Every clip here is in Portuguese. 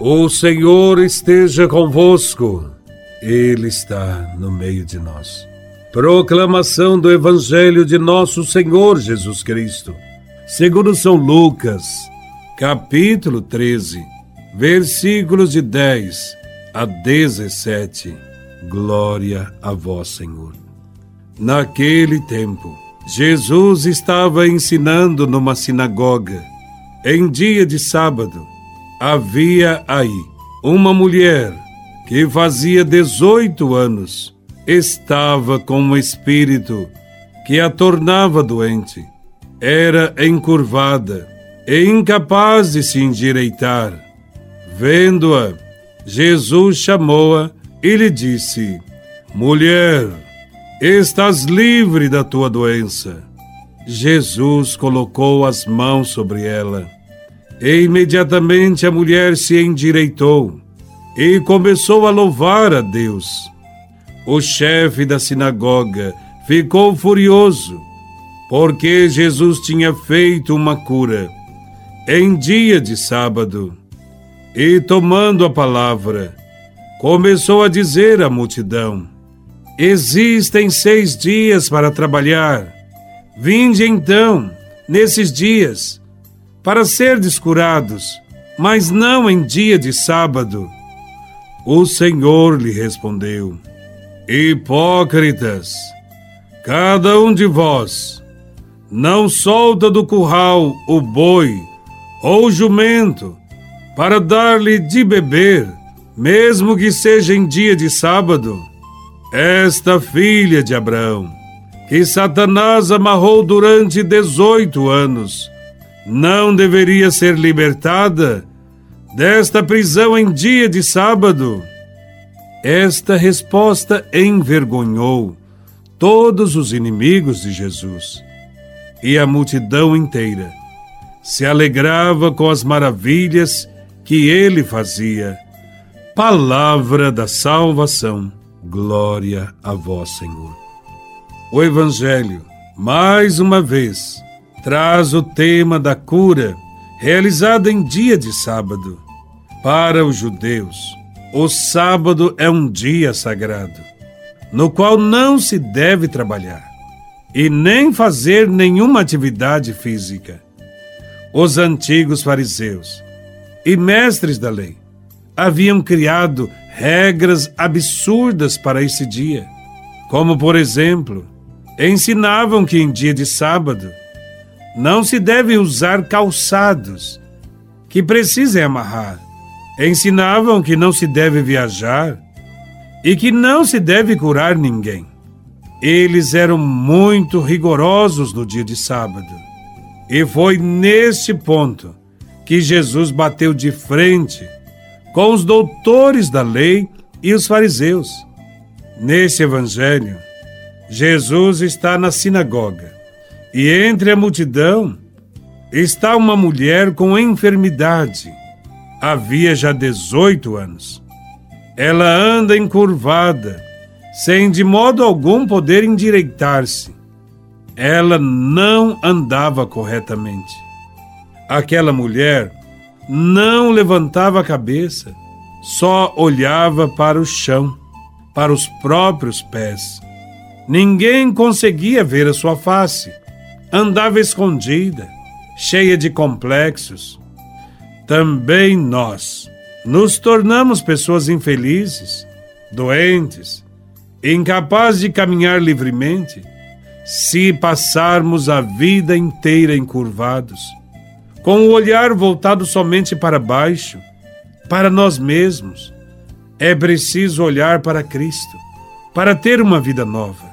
O Senhor esteja convosco, Ele está no meio de nós. Proclamação do Evangelho de Nosso Senhor Jesus Cristo, segundo São Lucas, capítulo 13, versículos de 10 a 17. Glória a Vós, Senhor. Naquele tempo, Jesus estava ensinando numa sinagoga, em dia de sábado havia aí uma mulher que fazia 18 anos, estava com um espírito que a tornava doente. Era encurvada e incapaz de se endireitar. Vendo-a, Jesus chamou-a e lhe disse: Mulher, estás livre da tua doença. Jesus colocou as mãos sobre ela e imediatamente a mulher se endireitou e começou a louvar a Deus. O chefe da sinagoga ficou furioso, porque Jesus tinha feito uma cura em dia de sábado. E tomando a palavra, começou a dizer à multidão: Existem seis dias para trabalhar. Vinde então, nesses dias, para ser descurados, mas não em dia de sábado. O Senhor lhe respondeu: Hipócritas, cada um de vós não solta do curral o boi ou o jumento para dar-lhe de beber, mesmo que seja em dia de sábado. Esta filha de Abraão, que Satanás amarrou durante dezoito anos, não deveria ser libertada desta prisão em dia de sábado? Esta resposta envergonhou todos os inimigos de Jesus. E a multidão inteira se alegrava com as maravilhas que ele fazia. Palavra da salvação. Glória a vós, Senhor. O Evangelho, mais uma vez, traz o tema da cura, realizada em dia de sábado. Para os judeus, o sábado é um dia sagrado, no qual não se deve trabalhar e nem fazer nenhuma atividade física. Os antigos fariseus e mestres da lei haviam criado regras absurdas para esse dia, como, por exemplo, ensinavam que em dia de sábado não se deve usar calçados que precisem amarrar. Ensinavam que não se deve viajar e que não se deve curar ninguém. Eles eram muito rigorosos no dia de sábado. E foi neste ponto que Jesus bateu de frente com os doutores da lei e os fariseus. Neste evangelho, Jesus está na sinagoga e entre a multidão está uma mulher com enfermidade. Havia já 18 anos. Ela anda encurvada, sem de modo algum poder endireitar-se. Ela não andava corretamente. Aquela mulher não levantava a cabeça, só olhava para o chão, para os próprios pés. Ninguém conseguia ver a sua face andava escondida, cheia de complexos. Também nós nos tornamos pessoas infelizes, doentes, incapazes de caminhar livremente, se passarmos a vida inteira encurvados, com o olhar voltado somente para baixo, para nós mesmos. É preciso olhar para Cristo para ter uma vida nova.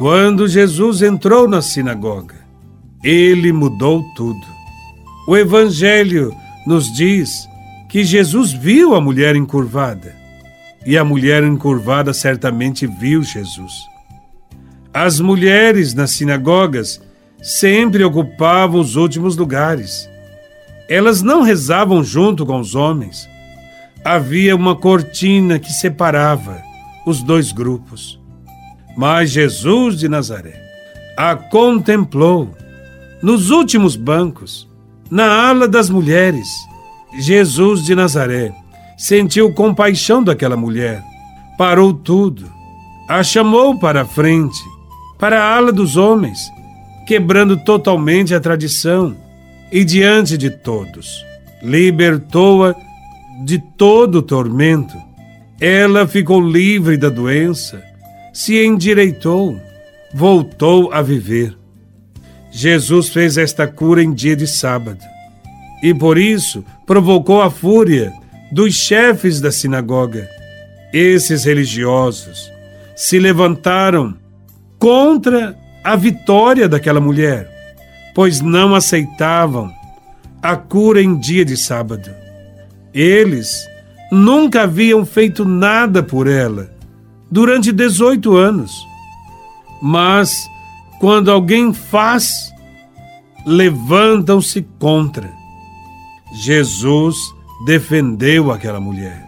Quando Jesus entrou na sinagoga, ele mudou tudo. O Evangelho nos diz que Jesus viu a mulher encurvada e a mulher encurvada certamente viu Jesus. As mulheres nas sinagogas sempre ocupavam os últimos lugares. Elas não rezavam junto com os homens. Havia uma cortina que separava os dois grupos. Mas Jesus de Nazaré a contemplou nos últimos bancos, na ala das mulheres, Jesus de Nazaré sentiu compaixão daquela mulher, parou tudo, a chamou para a frente, para a ala dos homens, quebrando totalmente a tradição e diante de todos, libertou-a de todo o tormento. Ela ficou livre da doença, se endireitou, voltou a viver. Jesus fez esta cura em dia de sábado e por isso provocou a fúria dos chefes da sinagoga. Esses religiosos se levantaram contra a vitória daquela mulher, pois não aceitavam a cura em dia de sábado. Eles nunca haviam feito nada por ela durante 18 anos. Mas, quando alguém faz, levantam-se contra. Jesus defendeu aquela mulher.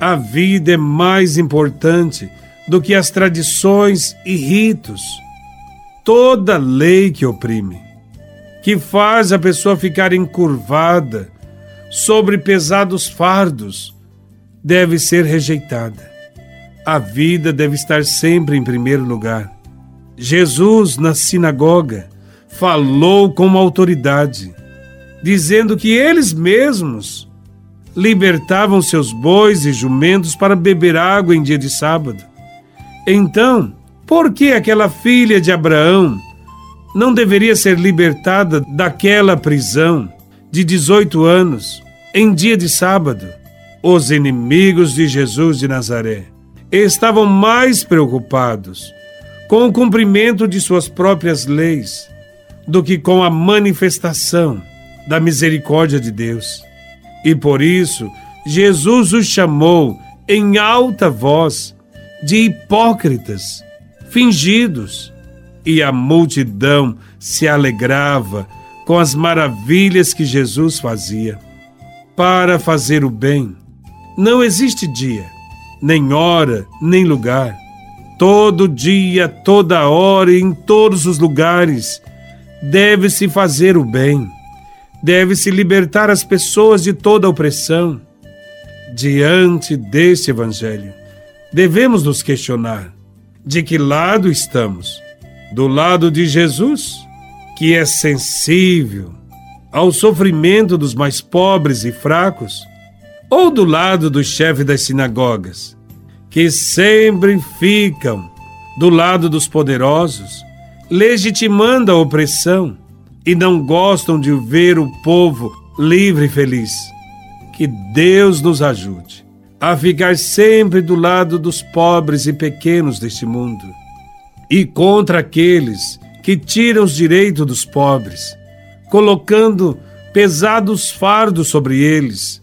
A vida é mais importante do que as tradições e ritos. Toda lei que oprime, que faz a pessoa ficar encurvada sobre pesados fardos, deve ser rejeitada. A vida deve estar sempre em primeiro lugar. Jesus, na sinagoga, falou com autoridade, dizendo que eles mesmos libertavam seus bois e jumentos para beber água em dia de sábado. Então, por que aquela filha de Abraão não deveria ser libertada daquela prisão de 18 anos em dia de sábado? Os inimigos de Jesus de Nazaré estavam mais preocupados com o cumprimento de suas próprias leis do que com a manifestação da misericórdia de Deus. E por isso, Jesus os chamou em alta voz de hipócritas, fingidos, e a multidão se alegrava com as maravilhas que Jesus fazia. Para fazer o bem, não existe dia, nem hora, nem lugar. Todo dia, toda hora e em todos os lugares deve-se fazer o bem deve-se libertar as pessoas de toda opressão. Diante deste Evangelho, devemos nos questionar: de que lado estamos? Do lado de Jesus, que é sensível ao sofrimento dos mais pobres e fracos? Ou do lado do chefe das sinagogas, que sempre ficam do lado dos poderosos, legitimando a opressão? e não gostam de ver o povo livre e feliz. Que Deus nos ajude a ficar sempre do lado dos pobres e pequenos deste mundo e contra aqueles que tiram os direitos dos pobres, colocando pesados fardos sobre eles.